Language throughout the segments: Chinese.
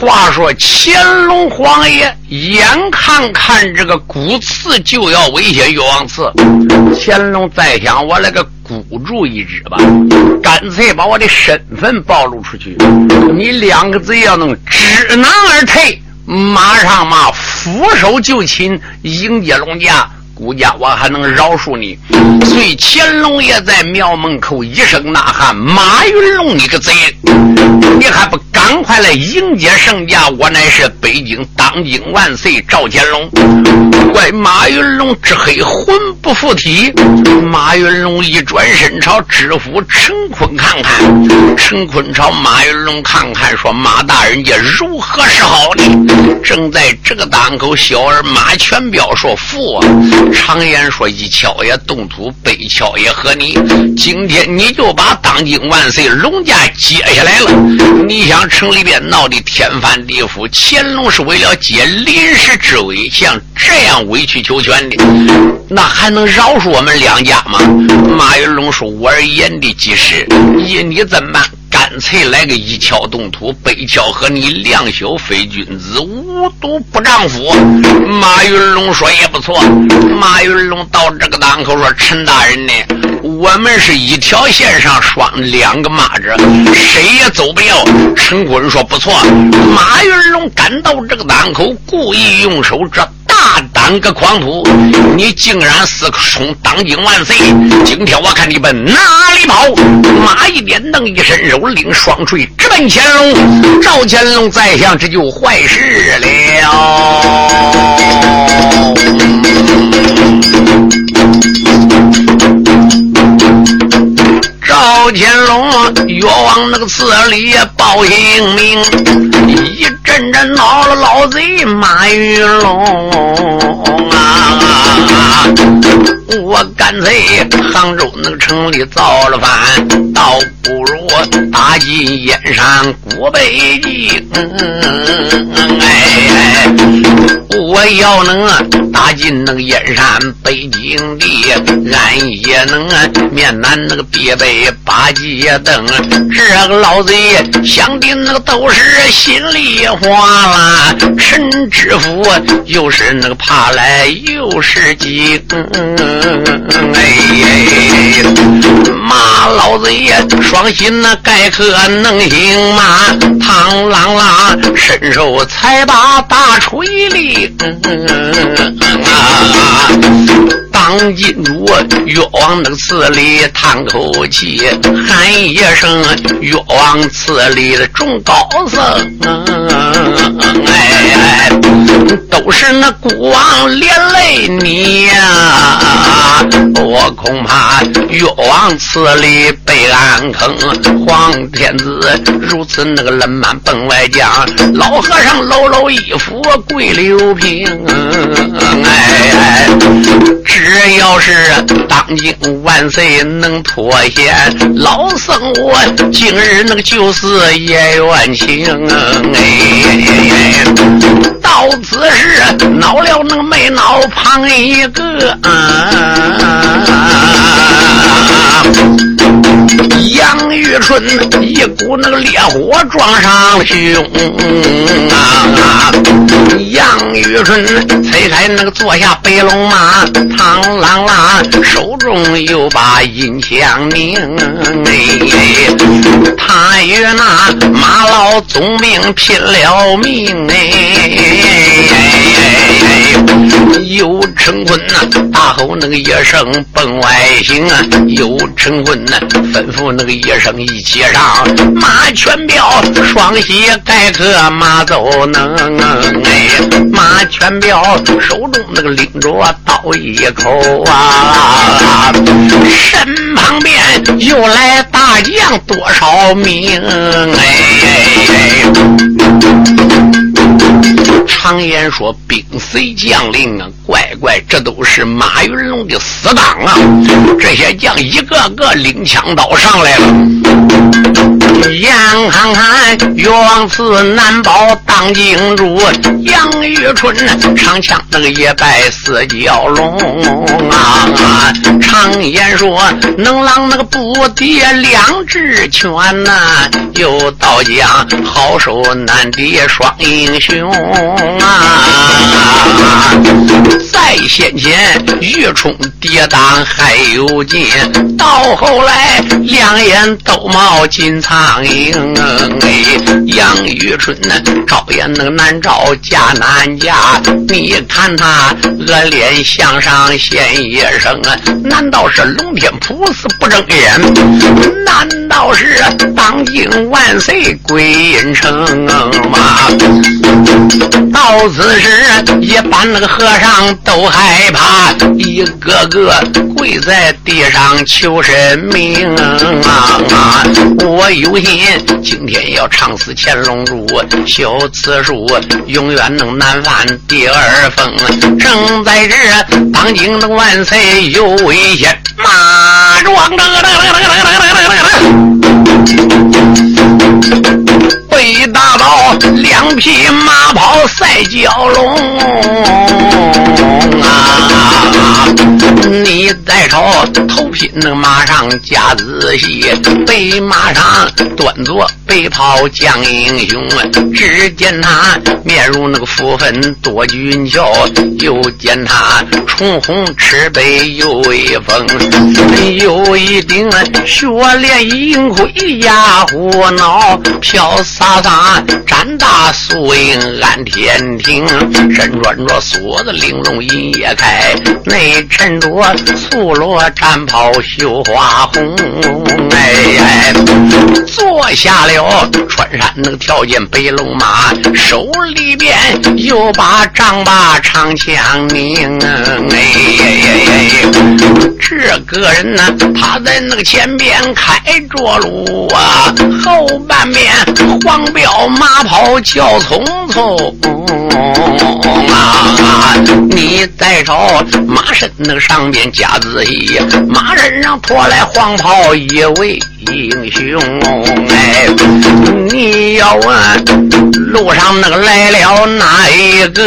话说乾隆皇爷眼看看这个古刺就要威胁岳王刺，乾隆再想我来个孤注一掷吧，干脆把我的身份暴露出去。你两个贼要能知难而退，马上嘛俯首就擒，迎接龙家。顾家，我还能饶恕你。所以乾隆爷在庙门口一声呐喊：“马云龙，你个贼，你还不赶快来迎接圣驾！我乃是北京当今万岁赵乾隆。”怪马云龙之黑魂不附体。马云龙一转身朝知府陈坤看看，陈坤朝马云龙看看，说：“马大人家如何是好呢？”正在这个当口，小儿马全彪说：“父啊。”常言说：“一敲也动土，背敲也和你。”今天你就把当今万岁龙家接下来了。你想城里边闹得天翻地覆，乾隆是为了解临时之危，像这样委曲求全的，那还能饶恕我们两家吗？马云龙说：“我而言的极是，依你怎么办？”干脆来个一敲动土，背敲和你两小非君子，无毒不丈夫。马云龙说也不错。马云龙到这个档口说：“陈大人呢？我们是一条线上双两个马子，谁也走不了。”陈坤说：“不错。”马云龙赶到这个档口，故意用手这。大胆个狂徒！你竟然私冲当今万岁！今天我看你奔哪里跑！马一点瞪一伸手，领双锤直奔乾隆。赵乾隆在想，这就坏事了。乾隆越王那个寺里报姓名，一阵阵闹了老贼马云龙啊！我干脆杭州那个城里造了反，倒不不如打进燕山古北京。哎，我要能打进那个燕山北京地，俺也能面南那个必备。八戒灯，这个老贼想的那个都是心里话啦。陈知府又是那个怕来又是惊，哎，骂子也双心那该可能行吗？螳螂啦伸手才把大锤领啊！当金主越往那个寺里叹口气。喊一声，越王寺里的众高僧，哎，都是那孤王连累你呀！我恐怕越王寺里被暗坑，黄天子如此那个冷慢奔外将，老和尚搂搂衣服跪刘平，哎，只要是当今万岁能脱险。老僧，我今日那个就是也冤情哎，到此时恼了那个没恼旁一个啊。杨玉春一股那个烈火撞上胸啊！杨玉春推开那个坐下白龙马，唐郎啊手中有把银枪拧哎，他与那马老总兵拼了命哎，有陈坤呐，大吼那个一声奔外行啊，有陈坤呐，吩咐那个一声一起上，马全彪双膝盖个马走能哎，马全彪手中那个拎着刀一口啊，身旁边又来大将多少名哎。常言说，兵随将令啊，乖乖，这都是马云龙的死党啊！这些将一个个拎枪刀上来了，眼看看，岳王祠难保当京主，杨玉春长枪那个也拜四蛟龙啊！常言说，能郎那个不敌两只拳呐，又到讲好手难敌双英雄啊！在先前，玉冲跌宕还有劲，到后来两眼都冒金苍蝇。哎，杨玉春呢，招也那个难招，嫁难嫁。你看他恶脸向上现一声啊，难道是龙天菩萨不睁眼？难道是当今万岁归阴城吗？到此时，一般那个和尚都害怕，一个个跪在地上求神明啊！我有心今天要唱死乾隆主，修此书永远能难犯第二封。正在这，当今的万岁有危险，马壮一。大刀两匹马跑赛蛟龙啊！你再朝头品那马上加仔细，背马上端坐背袍将英雄。只见他面如那个敷粉多俊俏，又见他唇红赤背又威风，有一顶雪莲银盔压虎脑，飘洒。洒展大素影安天庭，身穿着锁子玲珑银叶开，内衬着素罗战袍绣花红。哎，坐下了穿山能跳进白龙马，手里边又把丈八长枪拧。哎，这个人呢，他在那个前边开着路啊，后半边黄。彪马跑叫匆匆！啊你再瞅马身那个上边加仔细，马身上脱来黄袍一位英雄。哎，你要问路上那个来了哪一个？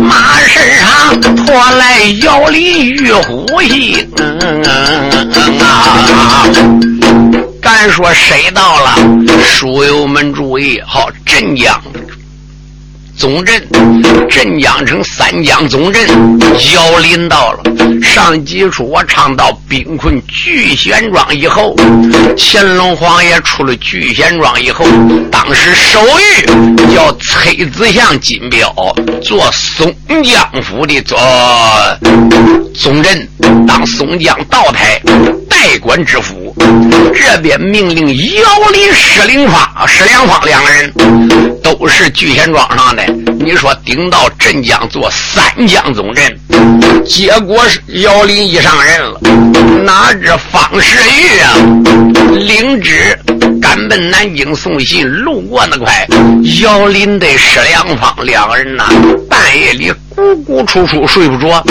马身上脱来摇铃玉虎星啊！敢说谁到了？书友们注意，好，镇江总镇，镇江城三江总镇，姚林到了。上集处我唱到兵困聚贤庄以后，乾隆皇爷出了聚贤庄以后，当时手谕叫崔子祥金彪做松江府的做总镇，当松江道台代管知府。这边命令姚林、石灵芳、石良芳两个人都是聚贤庄上的。你说顶到镇江做三江总镇，结果是姚林一上任了，哪知方世玉啊领旨赶奔南京送信，路过那块，姚林的石良芳两个人呐，半夜里。咕咕楚楚睡不着，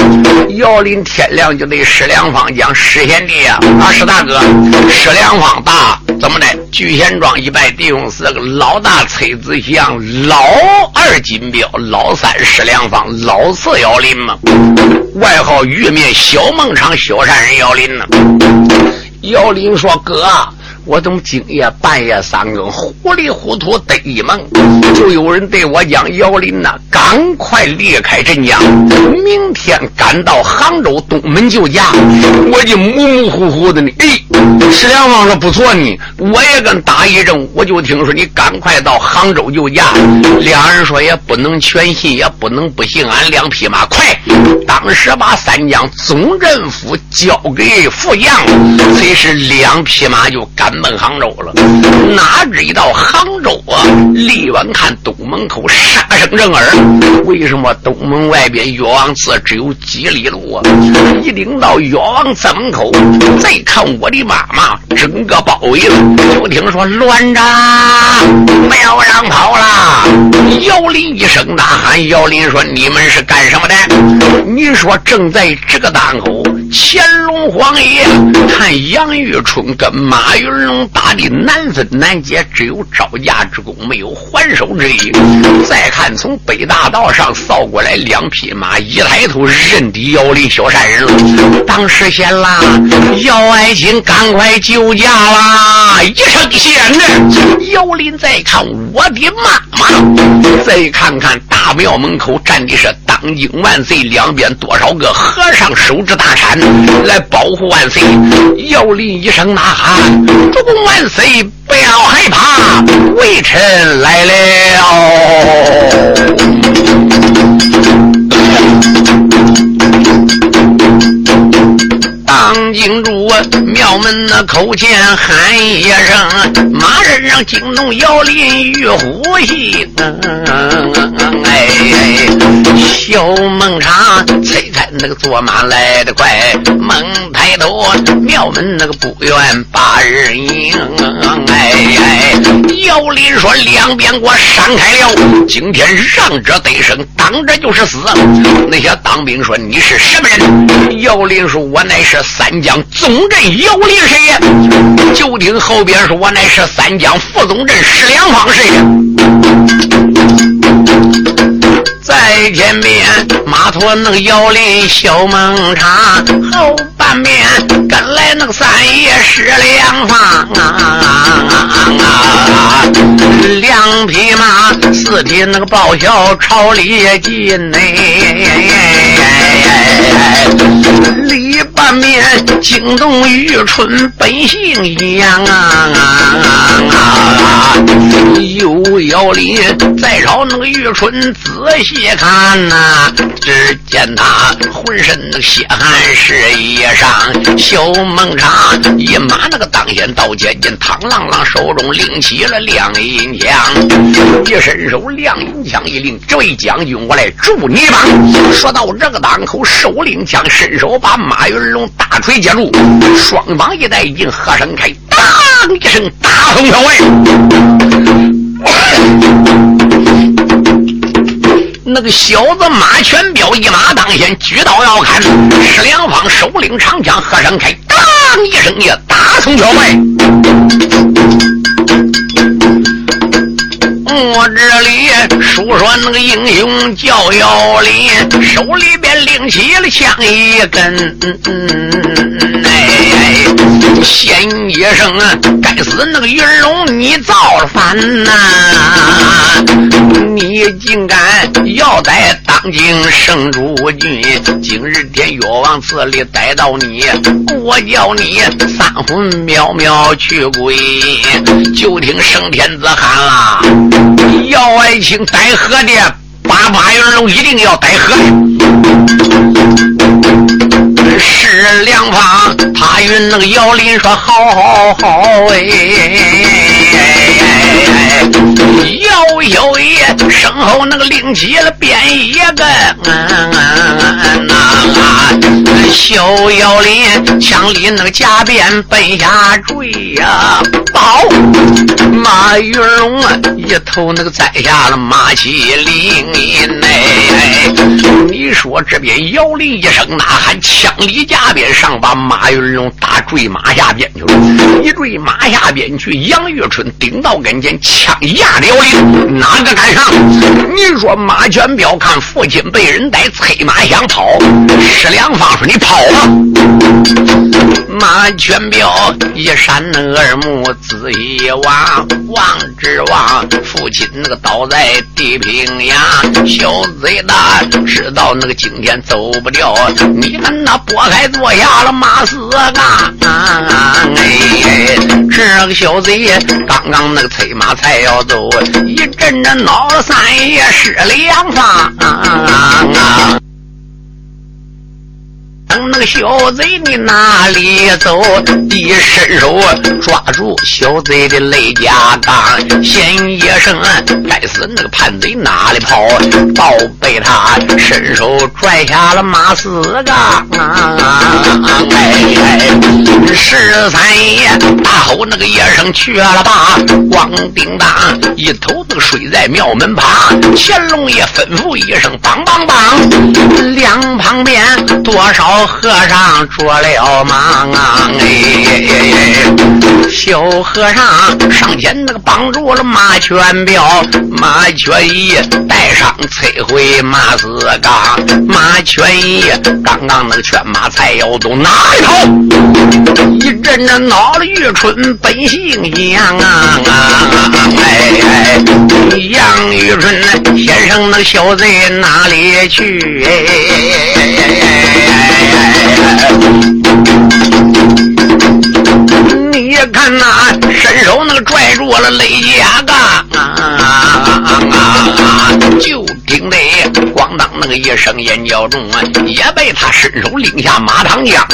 姚林天亮就对石良芳讲：“石贤弟啊，啊石大哥，石良芳大怎么的？聚贤庄一拜弟兄四个，老大崔子祥，老二金彪，老三石良方，老四姚林嘛，外号玉面小孟尝小善人姚林呢。”姚林说：“哥。”我怎么今夜半夜三更糊里糊涂得一梦，就有人对我讲：“姚林呐，赶快离开镇江，明天赶到杭州东门就驾。”我就模模糊糊的呢。哎，石良芳说：“不错呢，我也跟打一阵，我就听说你赶快到杭州就驾。”两人说：“也不能全信，也不能不信，俺两匹马快。”当时把三江总政府交给副将，随时两匹马就赶。奔杭州了，哪知一到杭州啊，立晚看东门口杀声震耳，为什么东门外边岳王祠只有几里路啊？一领到岳王祠门口，再看我的妈妈整个包围了。就听说乱着，不要让跑了！姚林一声呐喊，姚林说：“你们是干什么的？”你说正在这个档口，乾隆皇爷看杨玉春跟马云龙打的难分难解，只有招架之功，没有还手之力。再看从北大道上扫过来两匹马，一抬头认得姚林小山人了。当时显啦，姚爱卿赶快救驾啦！一声响呢，姚林再看我的妈妈，再看看大庙门口站的是当今万岁，两边多少个和尚手执大铲来保护万岁。姚林一声呐喊：“主公万岁，不要害怕，微臣来了。”当金主庙门那口前喊一声，马人让惊动姚林玉虎心。哎，小孟尝催开那个坐马来的快，猛抬头庙门那个不远把人迎。哎，姚林说两边给我闪开了，今天让者得生，当着就是死。那些当兵说你是什么人？姚林说我乃是。三江总镇姚林谁呀？就听后边说，我乃是三江副总镇石良方谁呀？在前面马驮那个姚林小孟尝，后半面跟来那个三爷石良方啊啊啊啊，两匹马，四匹那个报销朝里进呢。里半面惊动玉春本性杨啊！啊有姚林再朝那个玉春仔细看呐，只见他浑身血汗是衣裳，小孟尝一马那个当先到前进，唐浪浪手中拎起了亮银枪，一伸手亮银枪一拎，这位将军我来助你吧。说到这个当口，是首领枪，伸手把马云龙大锤接住，双膀一带劲，喝声开，当一声大风飘外。那个小子马全彪一马当先，举刀要砍，石良方首领长枪，合声开，当一声也大风飘外。里述说那个英雄叫姚林，手里边拎起了枪一根，哎，先一声啊，该死那个云龙，你造反呐！你竟敢要逮当今圣主君，今日天岳王寺里逮到你，我叫你三魂渺渺去归。就听圣天子喊了。要爱卿逮何的，八八云龙一定要带河。是两方，他与那个姚林说好好好哎。姚小爷身后那个拎起了鞭一根，那小姚林枪里那个夹鞭奔下坠呀，宝马云龙啊，一头那个栽下了马麒麟哎，你说这边姚林一声呐喊，枪里夹鞭上把马云龙打坠马下边去了，一坠马下边去，杨玉春顶到跟前，枪压了姚林，哪个敢上？你说马全彪看父亲被人逮，催马想跑，石良方说你跑吧。马全彪一闪二目，仔细望，望之望，父亲那个倒在地平洋，小贼大知道那个今天走不掉，你看那拨开坐下了马四杠，哎，这个小贼刚刚那个催马才要走，一阵阵恼了三爷是两方。等小贼你哪里走？一伸手抓住小贼的肋甲钢，先一声，该死那个叛贼哪里跑？倒被他伸手拽下了马四杠。哎，十三爷大吼那个一声去了吧，咣叮当，一头那个睡在庙门旁。乾隆爷吩咐一声，梆梆梆，两旁边多少和尚着了忙啊！哎，小和尚上前那个绑住了马全彪，马全义带上摧毁马四刚，马全义刚刚那个劝马才要动，哪里跑？一阵阵恼了玉春本性杨啊！哎哎，杨玉春先生那小贼哪里去？哎你看那伸手那个拽住了肋甲杠，就听得咣当那个一声眼叫中啊，也被他伸手拎下马堂江。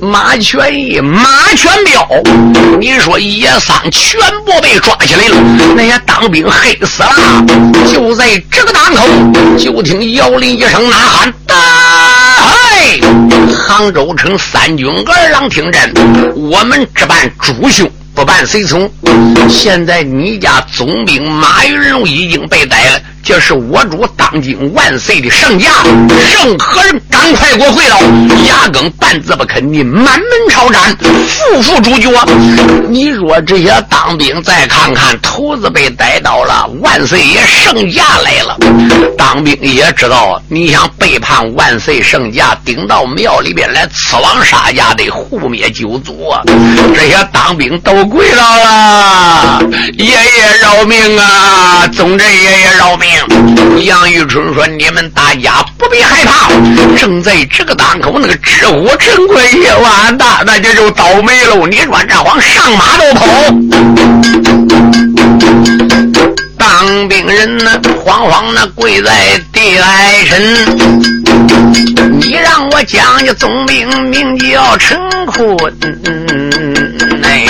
马全义、马全彪，你说叶桑全部被抓起来了，那些当兵黑死了。就在这个档口，就听姚林一声呐喊：“大！杭州城三军二郎听真，我们只办主凶，不办随从。现在你家总兵马云龙已经被逮了。”这是我主当今万岁的圣驾，任何人赶快给我跪倒！牙根半字不肯，你满门抄斩，夫妇主角。你若这些当兵再看看，头子被逮到了，万岁爷圣驾来了。当兵也知道，你想背叛万岁圣驾，顶到庙里边来刺王杀家的，护灭九族啊！这些当兵都跪倒了，爷爷饶命啊！总之爷爷饶命。杨玉春说：“你们大家不必害怕，正在这个当口，那个知火成坤也完蛋，那这就倒霉喽！你说这慌上马都跑，当兵人呢，慌慌的跪在地来身。你让我讲，你总兵名叫陈坤。”哎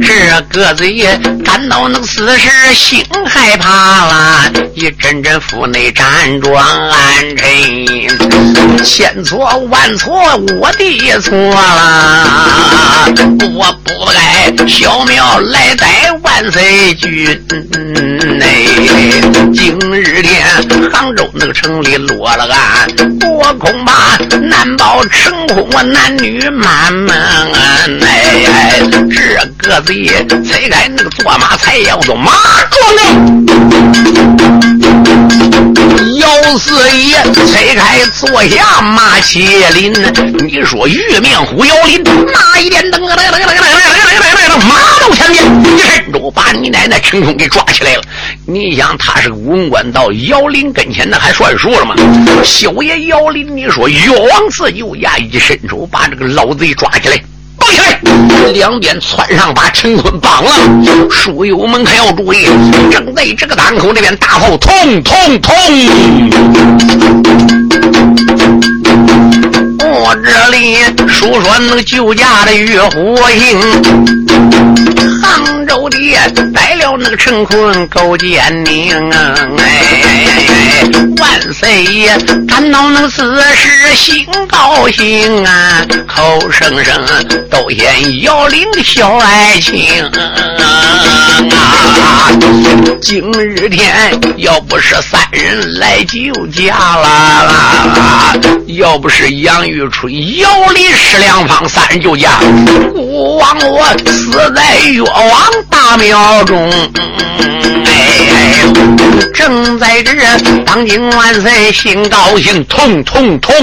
这个子也感到那个死时心害怕了，一阵阵腹内辗转暗沉，千错万错我的错了，我不该小庙来逮万岁君哎，今日天杭州那个城里落了案，我恐怕难保成功，我男女满门哎，这个子。拆开那个坐马才要做马壮的，姚四爷拆开坐下马麒麟，你说玉面虎姚林哪一点灯啊？来来来来来来来来来，马到前面，一伸手把你奶奶陈冲给抓起来了。你想他是个文官，到姚林跟前那还算数了吗？小爷姚林，你说越王寺有牙，一伸手把这个老贼抓起来。两边窜上，把陈坤绑了。书友们可要注意，正在这个档口，这边大炮通通通。我这里数说那个救驾的岳火营，杭州的逮了那个陈坤勾践宁，哎，万岁爷感到那个此时心高兴啊，口声声都嫌姚玲的小爱情啊。今日天要不是三人来救驾啦，要不是杨玉。春姚离石两方三人救驾，孤王我死在岳王大庙中。哎，正在这当今万岁心高兴，痛痛痛！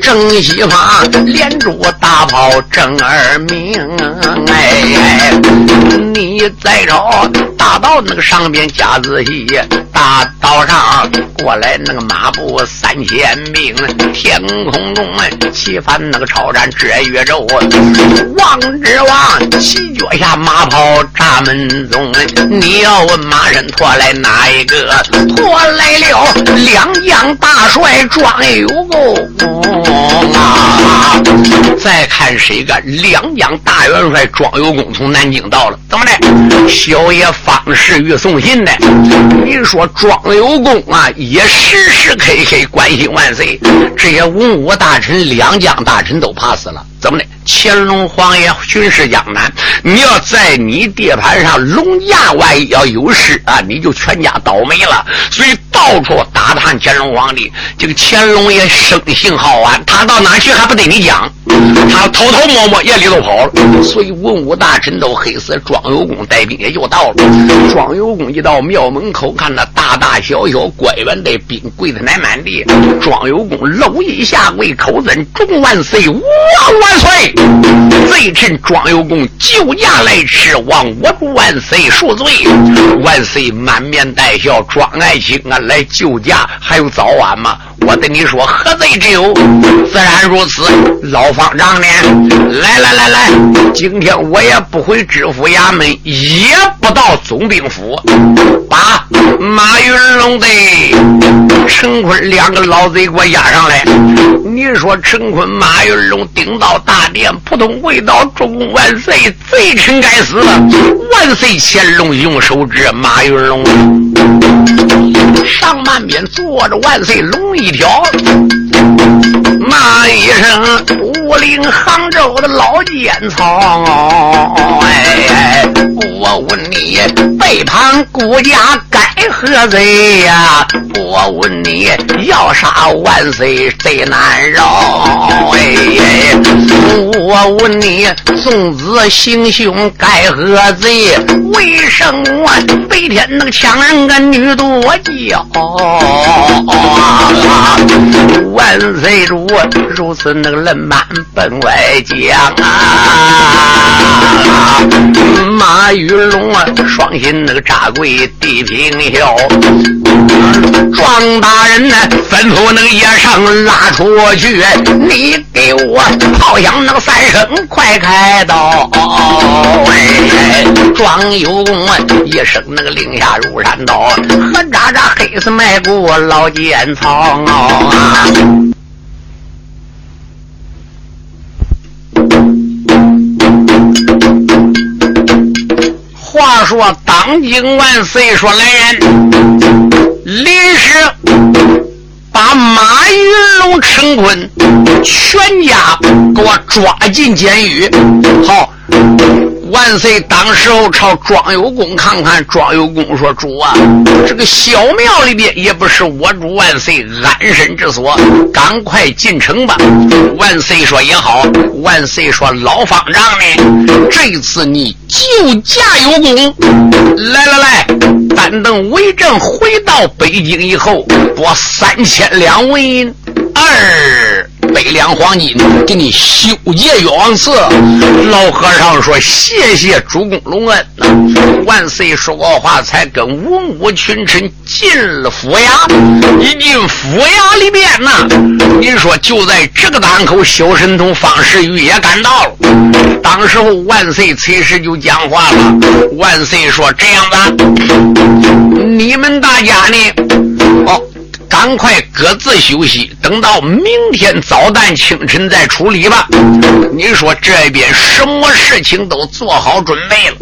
正西方连珠大炮正二鸣。哎，你再找大道那个上边加仔细，大道上过来那个马步三千兵，天空中起翻那个超战遮月宙，王之王骑脚下马跑闸门中，你要问马身拖来哪一个？拖来了两将大帅庄有功啊！再看谁个两将大元帅庄有功从南京到了，怎么的？小爷方世玉送信的。你说庄有功啊，也时时刻刻关心万岁，这些文武大臣、两江大臣都怕死了。怎么的？乾隆皇爷巡视江南，你要在你地盘上龙驾，万一要有事啊，你就全家倒霉了。所以到处打探乾隆皇帝。这个乾隆爷生性好玩，他到哪去还不得你讲？他偷偷摸摸夜里头跑了。所以文武大臣都黑死。庄有功带兵也就到了。庄有功一到庙门口，看那大大小小官员的兵跪的乃满地。庄有功搂一下跪，口尊众万岁，万万岁！贼臣庄有功救驾来迟，望我万岁恕罪。万岁满面带笑，庄爱卿啊，来救驾还有早晚吗？我对你说，何罪之有？自然如此。老方丈呢？来来来来，今天我也不回知府衙门，也不到总兵府，把马云龙的陈坤两个老贼给我押上来。你说陈坤、马云龙顶到大殿，扑通跪倒，祝万岁！贼臣该死了！万岁！乾隆用手指马云龙，上半边坐着万岁龙一条，骂一声武陵杭州的老奸曹！哎，我问你，背叛国家该何罪呀？我问你，要杀万岁谁难饶！哎，我问你，送子行凶该何罪？为什么白天那个抢人个女多娇？万岁主如此那个冷板奔外江啊！马玉龙啊，双心那个扎跪地平笑。庄大人呢，吩咐那个野上拉出去，你给我炮响那个三声，快开刀！庄有功啊，一声那个令下如山倒，何渣渣黑死埋骨老奸曹啊！话说当今万岁说来人。临时把马云龙、陈坤全家给我抓进监狱。好。万岁！当时候朝庄有功看看，庄有功说：“主啊，这个小庙里边也不是我主万岁安身之所，赶快进城吧。”万岁说：“也好。”万岁说：“老方丈呢？这次你救驾有功，来来来，咱等为政回到北京以后，拨三千两纹银。”二百两黄金给你修建岳王祠，老和尚说：“谢谢主公隆恩。”万岁说过话，才跟文武群臣进了府衙。一进府衙里边呢，您说就在这个档口，小神童方世玉也赶到了。当时候万岁此时就讲话了：“万岁说这样子，你们大家呢？哦。”赶快各自休息，等到明天早旦清晨再处理吧。你说这边什么事情都做好准备了，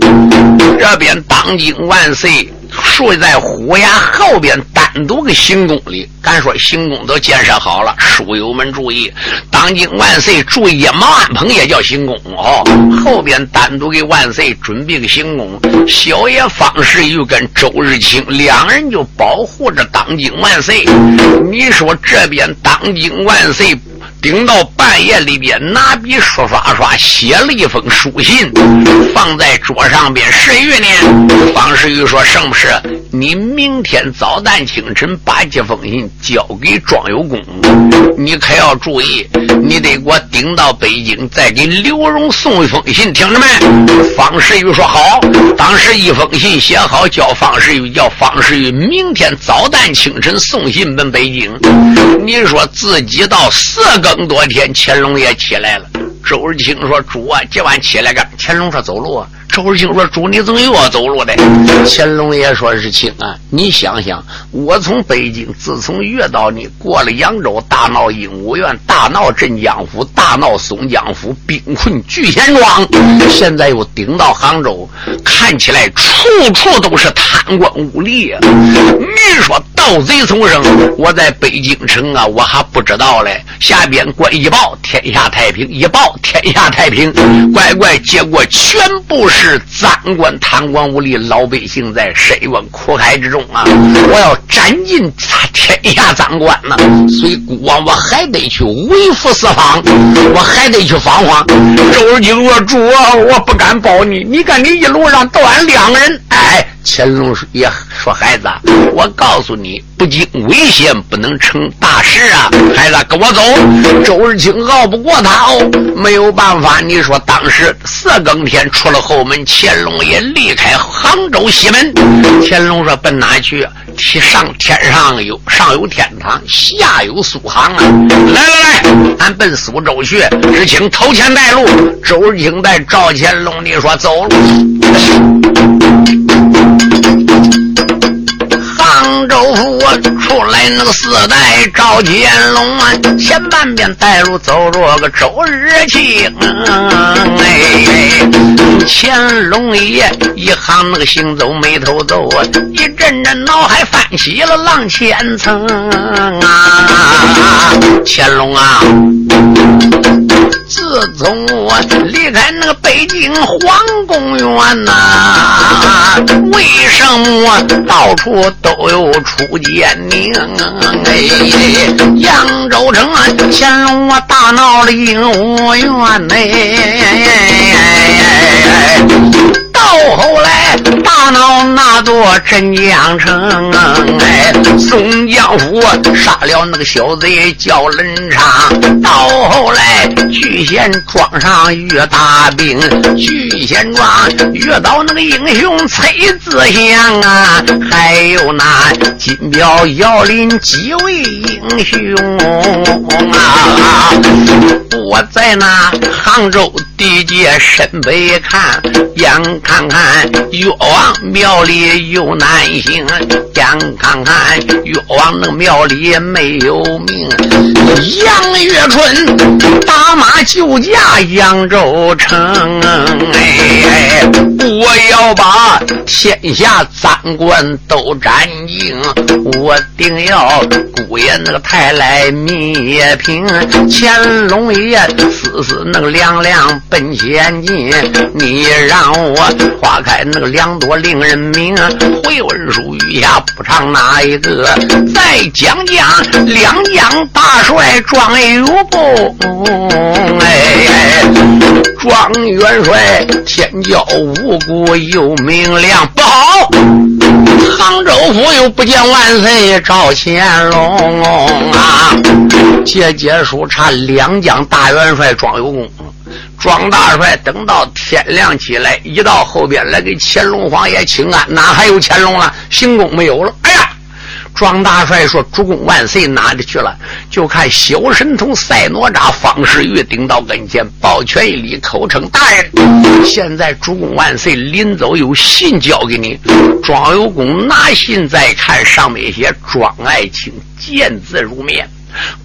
这边当今万岁。睡在虎牙后边单独个行宫里，敢说行宫都建设好了。书友们注意，当今万岁住一毛安棚也叫行宫哦。后边单独给万岁准备个行宫，小爷方世玉跟周日清两人就保护着当今万岁。你说这边当今万岁。顶到半夜里边，拿笔刷刷刷写了一封书信，放在桌上边。石玉呢？方世玉说：“什么事？你明天早旦清晨把这封信交给庄有功，你可要注意，你得给我顶到北京，再给刘荣送一封信，听着没？方世玉说好。当时一封信写好，叫方世玉，叫方世玉明天早旦清晨送信奔北京。你说自己到四更多天，乾隆也起来了。周日清说：“主啊，今晚起来干？”乾隆说：“走路啊。”周日清说：“主，你怎么又要走路的？”乾隆爷说：“是清啊，你想想，我从北京自从遇到你，过了扬州，大闹鹦鹉园，大闹镇江府，大闹松江府，兵困聚贤庄，现在又顶到杭州，看起来处处都是贪官污吏啊！你说。”盗贼丛生，我在北京城啊，我还不知道嘞。下边官一报，天下太平；一报，天下太平。乖乖，结果全部是赃官、贪官污吏，老百姓在深渊苦海之中啊！我要斩尽天下赃官呢。所以孤王我还得去为父四方，我还得去访访。周日清说：“主啊，我不敢保你，你看你一路上都俺两个人，”乾隆也说：“孩子，我告诉你，不经危险不能成大事啊！孩子，跟我走。”周日清拗不过他哦，没有办法。你说当时四更天出了后门，乾隆也离开杭州西门。乾隆说：“奔哪去？天上天上有上有天堂，下有苏杭啊！来来来，俺奔苏州去。日清头前带路。周日清带赵乾隆，你说走。”杭州府出来那个四代赵乾隆啊，前半边带路走着个周日清，哎，乾隆爷一行那个行走眉头皱啊，一阵阵脑海泛起了浪千层啊，乾隆啊。自从我离开那个北京皇宫园呐，为为什么到处都有出奸佞？哎，扬州城啊，乾隆啊大闹了鹦鹉园哎。到到后来大闹那座镇江城，哎，宋江府杀了那个小贼叫冷昌。到后来聚贤庄上遇大兵，聚贤庄遇到那个英雄崔子祥啊，还有那金表姚林几位英雄啊。我在那杭州地界深北看，眼看看看越王庙里有男性，想看看越王那庙里没有命。杨月春打马救驾扬州城，哎，我要把天下赃官都斩尽，我定要姑爷那个太来灭平，乾隆爷。丝丝那个凉凉奔前进，你让我花开那个两朵令人明。回文书余下不唱哪一个？再讲讲两江大帅庄有功，哎，庄元帅天骄无辜又明亮，不好！杭州府又不见万岁赵乾隆啊！节节书差两将大元帅庄有功，庄大帅等到天亮起来，一到后边来给乾隆皇爷请安，哪还有乾隆了？行宫没有了。哎呀！庄大帅说：“主公万岁，哪里去了？”就看小神童赛哪吒方世玉顶到跟前，抱拳一礼，口称：“大人，现在主公万岁临走有信交给你。”庄有功拿信再看，上面写：“庄爱卿见字如面，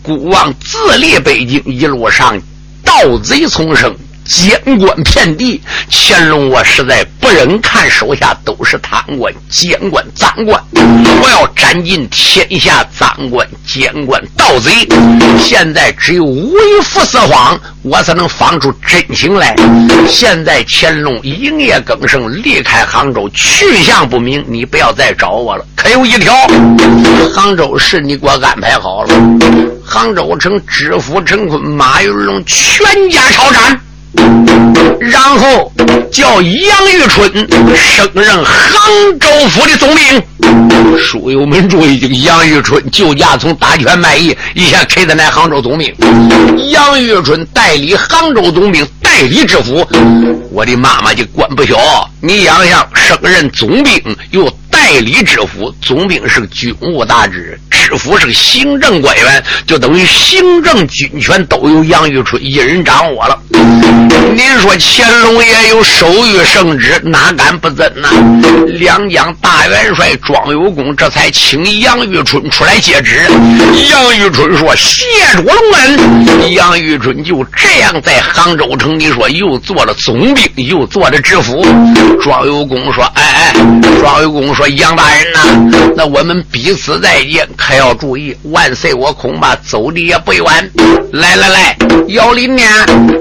孤王自立北京，一路上盗贼丛生。”监官遍地，乾隆我实在不忍看手下都是贪官、监官、赃官，我要斩尽天下赃官、监官、盗贼。现在只有为父撒谎，我才能放出真情来。现在乾隆营业更生，离开杭州，去向不明，你不要再找我了。可有一条，杭州市你给我安排好了，杭州城知府陈坤、马云龙全家抄斩。然后叫杨玉春升任杭州府的总兵。书友们注意，杨玉春救驾从打拳卖艺，一下开的来杭州总兵。杨玉春代理杭州总兵，代理知府。我的妈妈就官不小，你想想，升任总兵又代理知府，总兵是个军务大职。知府是个行政官员，就等于行政军权都由杨玉春一人掌握了。您说乾隆爷有手谕圣旨，哪敢不遵呢？两江大元帅庄有功这才请杨玉春出来接旨。杨玉春说：“谢主隆恩。”杨玉春就这样在杭州城，你说又做了总兵，又做了知府。庄有功说：“哎哎，庄有功说，杨大人呐，那我们彼此再见。”开要注意，万岁！我恐怕走的也不远。来来来，姚林呢？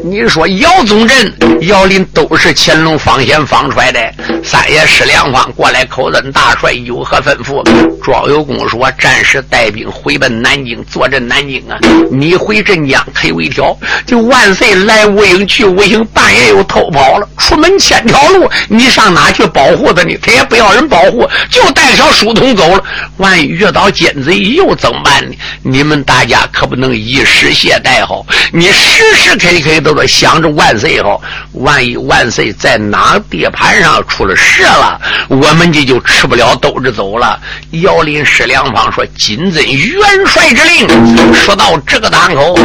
你说姚宗镇、姚林都是乾隆方贤放出来的。三爷施良方过来口问大帅有何吩咐？庄有功说：暂时带兵回奔南京，坐镇南京啊！你回镇江可有一条，就万岁来无影去无影，半夜又偷跑了。出门千条路，你上哪去保护他呢？他也不要人保护，就带条书童走了。万一遇到奸贼？又怎么办呢？你们大家可不能一时懈怠好，你时时刻刻都得想着万岁好。万一万岁在哪地盘上出了事了，我们这就吃不了兜着走了。姚林施良方说：“谨遵元帅之令。”说到这个档口，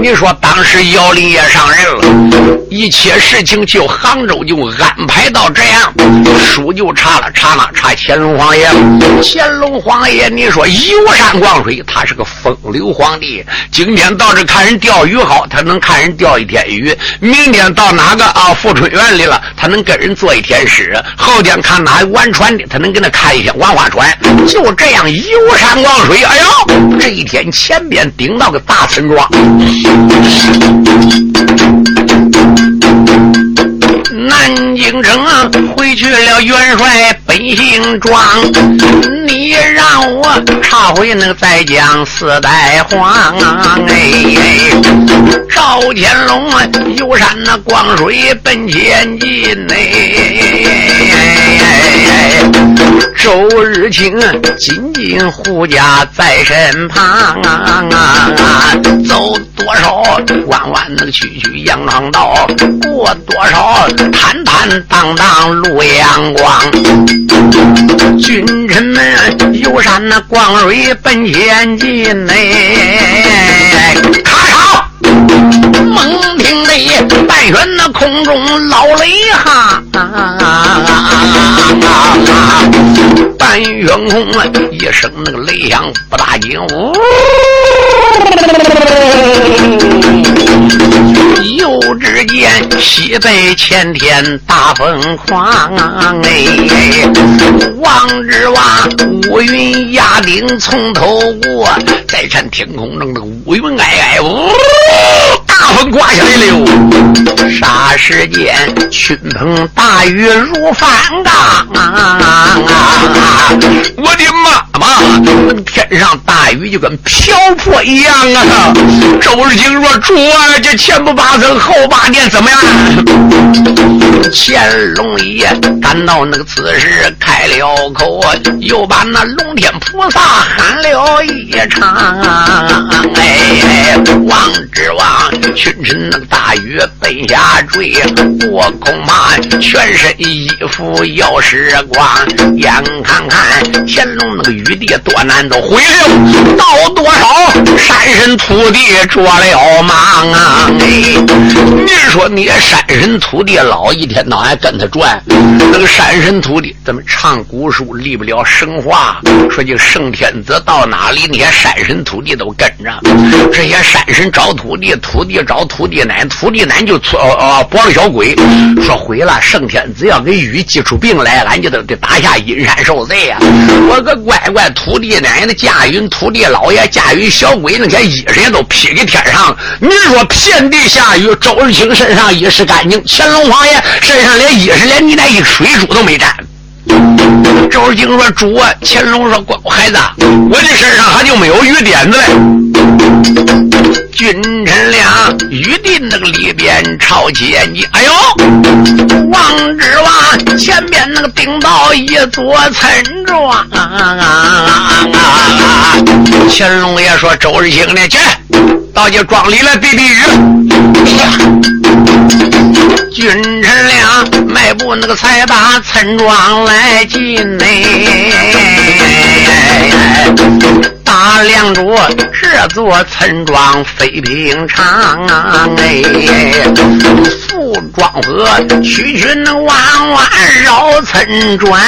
你说当时姚林也上任了，一切事情就杭州就安排到这样，书就查了查了查乾隆皇爷，乾隆皇爷，你说有啥。逛水，他是个风流皇帝。今天到这看人钓鱼好，他能看人钓一天鱼；明天到哪个啊富春园里了，他能跟人做一天诗；后天看哪玩船的，他能跟他看一天玩花船。就这样游山逛水。哎呦，这一天前边顶到个大村庄。南京城啊回去了，元帅本姓庄，你让我查回那个在江四代皇哎，赵天龙游山那逛水奔前进哎，周日清紧紧护驾在身旁啊，啊,啊走多少弯弯那个曲曲羊肠道，过多少。坦坦荡荡路阳光，君臣们游山那光蕊奔前进嘞，咔嚓，猛听得半悬那空中老雷哈，半悬空啊一声那个雷响不大惊，呜。又只见西北前天大风狂啊，哎，望之望乌云压顶从头过，再看天空中的乌云皑皑，呜，大风刮下来了，霎时间倾盆大雨如翻缸，我的妈妈，天上大雨就跟瓢泼一样啊！周日清说：“主啊，这前不八层后八殿怎么样？”乾隆爷感到那个此时开了口，又把那龙天菩萨喊了一场。哎，王之王，群臣那个大雨奔下坠，我恐怕全身衣服要湿光。眼看看乾隆那个雨玉帝多难都毁了，到多山神土地着了忙啊！哎，你说你山神土地老一天到晚跟他转，那个山神土地怎么唱古书离不了神话？说这圣天子到哪里，那些山神土地都跟着。这些山神找土地，土地找土地奶，土地奶就搓哦拨了小鬼，说毁了圣天子要给雨寄出病来，俺就得得打下阴山受罪呀！我个乖乖，土地奶奶驾驭土地老爷驾驭小鬼，你那些衣裳都披给天上。你说遍地下雨，周日清身上衣是干净，乾隆皇爷身上连衣裳连你那一水珠都没沾。周日清说：“主啊！”乾隆说：“乖孩子，我的身上还就没有雨点子嘞。”君臣俩预定那个里边朝前进。哎呦，王之王前面那个顶到一座村庄。乾隆爷说：“周日清呢？去到这庄里来避避雨。”君臣俩迈步那个才把村庄来进呢。大梁主，这座村庄非平常哎，庄河区区那弯弯绕村转，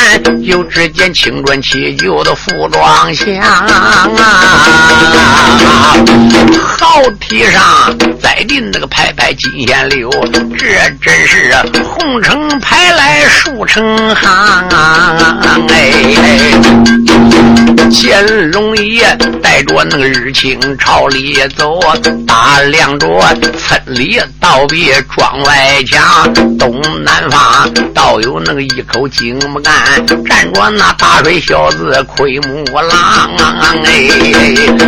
就只见青砖砌就的富庄乡啊，好梯上栽进那个排排金线柳，这真是红成排来竖成行啊哎。哎乾隆爷带着那个日清朝里走，打量着村里道别庄外去东南方倒有那个一口井木杆，站着那大水小子奎木郎哎，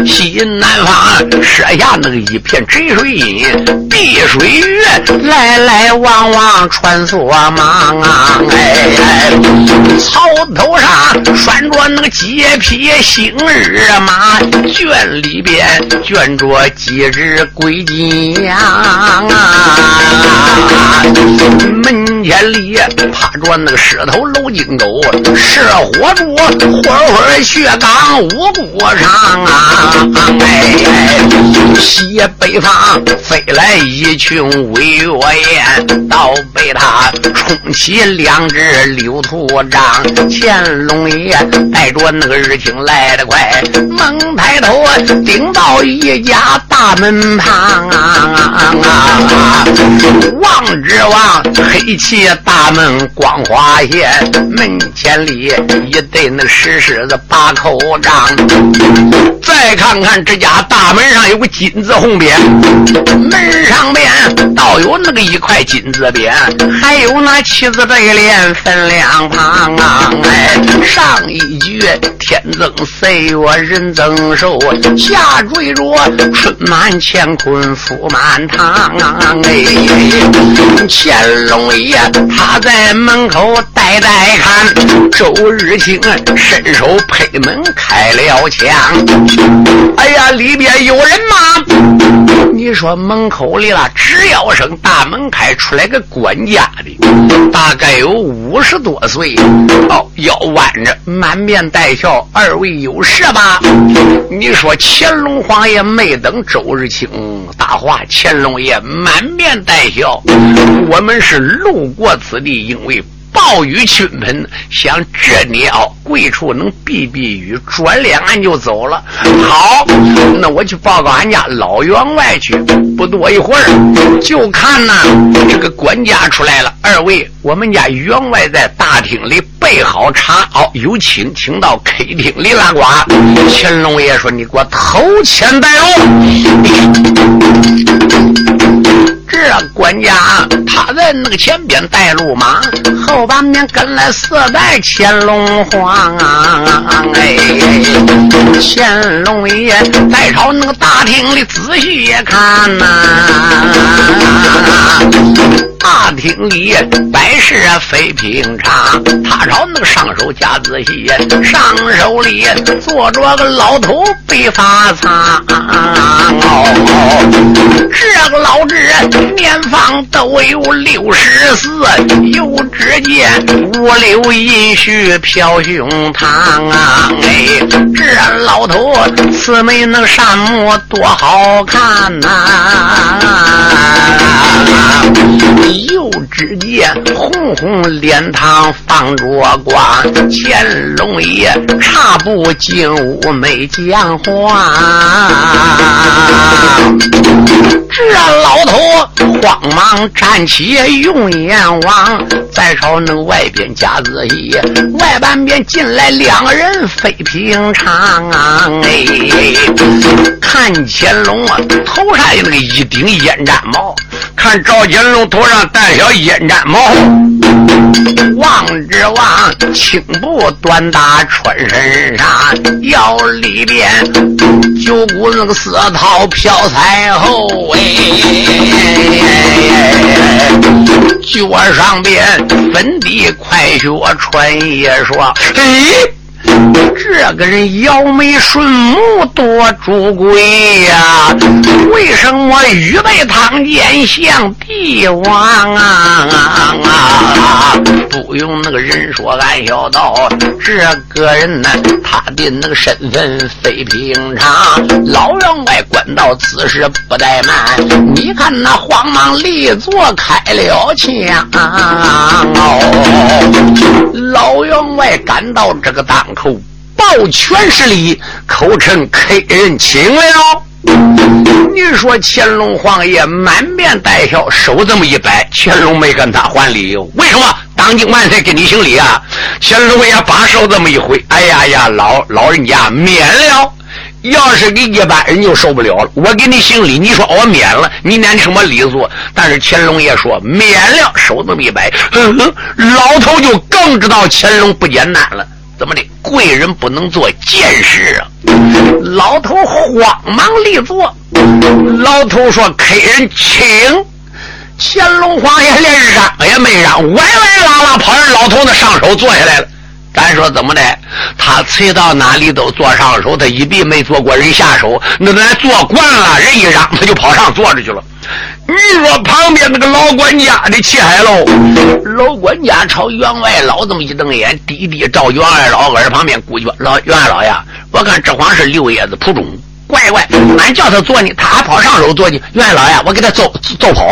西南方设下那个一片沉水阴，碧水月来来往往穿梭忙啊哎，草头上拴着那个铁皮。星日马圈里边圈着几只鬼金羊啊，门前里趴着那个狮头楼金狗，是火柱火火血缸五谷上啊！哎，西北方飞来一群威岳雁，倒被他冲起两只柳兔张。乾隆爷带着那个日清。来得快，猛抬头顶到一家大门旁啊！望之望，黑大门光华县，门前里一对那石狮子把口张。再看看这家大门上有个金字红匾，门上边倒有那个一块金字匾，还有那七字对联分两旁啊！哎，上一句天增。岁月人增寿，下坠着春满乾坤福满堂。哎，乾隆爷他在门口呆呆看，周日清伸手推门开了枪。哎呀，里边有人吗？你说门口里了，只要声大门开出来个管家的，大概有五十多岁，哦，腰弯着，满面带笑，二位。有事吧？你说乾隆皇爷没等周日清答话，乾隆爷满面带笑。我们是路过此地，因为。暴雨倾盆，想这鸟贵处能避避雨，转脸俺就走了。好，那我去报告俺家老员外去。不多一会儿，就看呐，这个管家出来了。二位，我们家员外在大厅里备好茶，哦，有请，请到客厅里拉呱。乾隆爷说：“你给我头前带路。”这管家他在那个前边带路嘛，后半边跟来四代乾隆皇啊！哎，乾隆爷再朝那个大厅里仔细看呐。大厅里摆设非平常，他朝那个上手夹仔细，上手里坐着个老头背发苍。这个老智年方都有六十四，又只见五柳银须飘胸膛啊！哎，这老头慈眉那善目多好看呐！又只见红红脸膛放着光，乾隆爷差不进屋没讲话。这老头慌忙站起，用眼望，再朝那外边夹仔细，外半边进来两人非平常啊！哎，看乾隆啊，头上有那个一顶烟毡帽。看赵金龙头上面带小烟毡帽，望之望青布短打穿身上，腰里边九股那个丝绦飘彩后哎，脚上边粉底快靴穿一双，哎。这个人摇眉顺目多主贵呀，为什么预备堂见像帝王啊？不用那个人说，俺小道，这个人呢，他的那个身份非平常。老员外官到此时不怠慢，你看那慌忙立坐开了枪。老员外赶到这个档口。抱拳施礼，口称客人请了。你说乾隆皇爷满面带笑，手这么一摆，乾隆没跟他还礼。为什么？当今万岁给你行礼啊！乾隆爷把手这么一挥，哎呀呀，老老人家免了。要是给一般人就受不了了。我给你行礼，你说我免了，你念什么礼数？但是乾隆爷说免了，手这么一摆，老头就更知道乾隆不简单了。怎么的？贵人不能做贱事啊！老头慌忙立坐。老头说：“客人请。”乾隆皇爷连嚷也没嚷，歪歪拉拉跑人老头那上手坐下来了。咱说怎么的？他催到哪里都坐上手，他一笔没坐过人下手。那咱坐惯了，人一嚷他就跑上坐着去了。你说旁边那个老管家的气海喽？老管家朝员外老这么一瞪眼，滴滴照员外老耳旁边咕叫：“老员外老爷，我看这慌是六爷子铺中。”乖乖，俺叫他坐呢，他还跑上手坐呢。员老爷，我给他揍揍跑。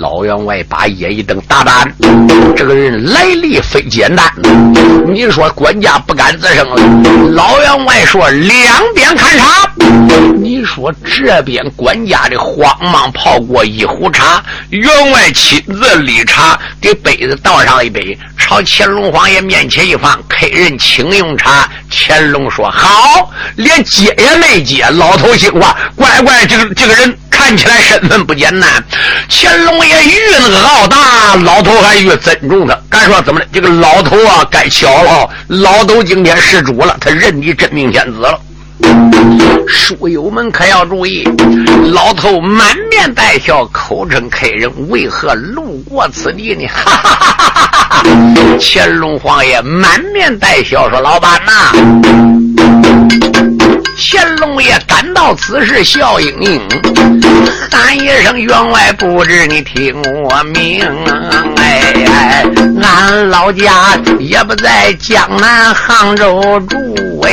老员外把眼一瞪，大胆，这个人来历非简单。你说管家不敢吱声了。老员外说两边看茶。你说这边管家的慌忙泡过一壶茶，员外亲自理茶，给杯子倒上一杯，朝乾隆皇爷面前一放，客人请用茶。乾隆说好，连接也没接。老头心话，乖乖，这个这个人看起来身份不简单。乾隆爷越那个傲大，老头还越尊重他。敢说怎么的？这个老头啊，该巧了，老头今天失主了，他认你真命天子了。书友们可要注意，老头满面带笑，口称客人为何路过此地呢？哈哈哈哈哈哈！乾隆皇爷满面带笑说：“老板呐。”乾隆爷赶到此时，笑盈盈，喊一声：“员外，不知你听我命？哎，俺老家也不在江南杭州住，哎，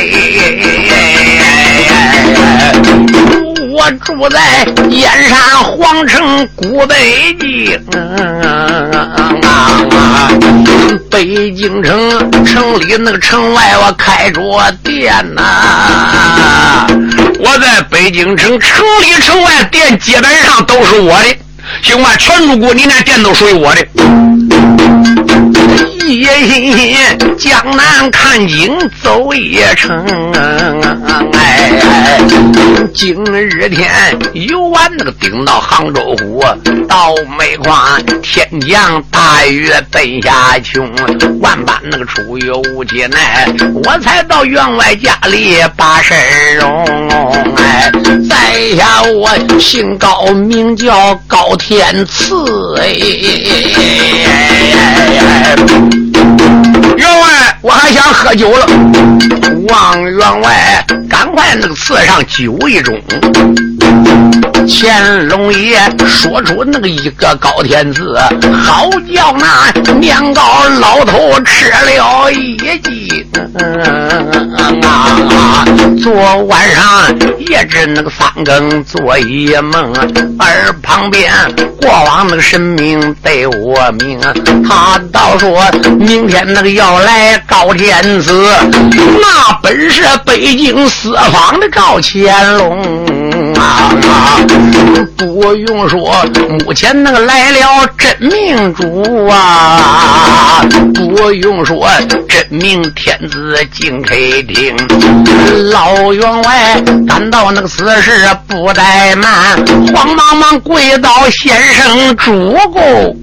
我住在燕山皇城古北京。”北京城城里那个城外，我开着店呐。我在北京城城里城外店基本上都是我的，行吧？全中国你那店都属于我的。一心江南看景走一程，哎，今日天游玩那个顶到杭州湖，到煤矿天降大雨奔下穷，万般那个出游无解奈，我才到员外家里把事容。哎，在下我姓高名叫高天赐，哎。员外，我还想喝酒了。望员外，赶快那个赐上酒一盅。乾隆爷说出那个一个高天字，好叫那年糕老头吃了一惊啊！昨晚上也知那个三更做一梦，而旁边过往那个神明对我明，他倒说明天那个要来高天子，那本是北京四方的赵乾隆。不用说，目前那个来了真命主啊！不用说，真命天子进客厅，老员外感到那个此事不怠慢，慌忙忙跪到先生主公。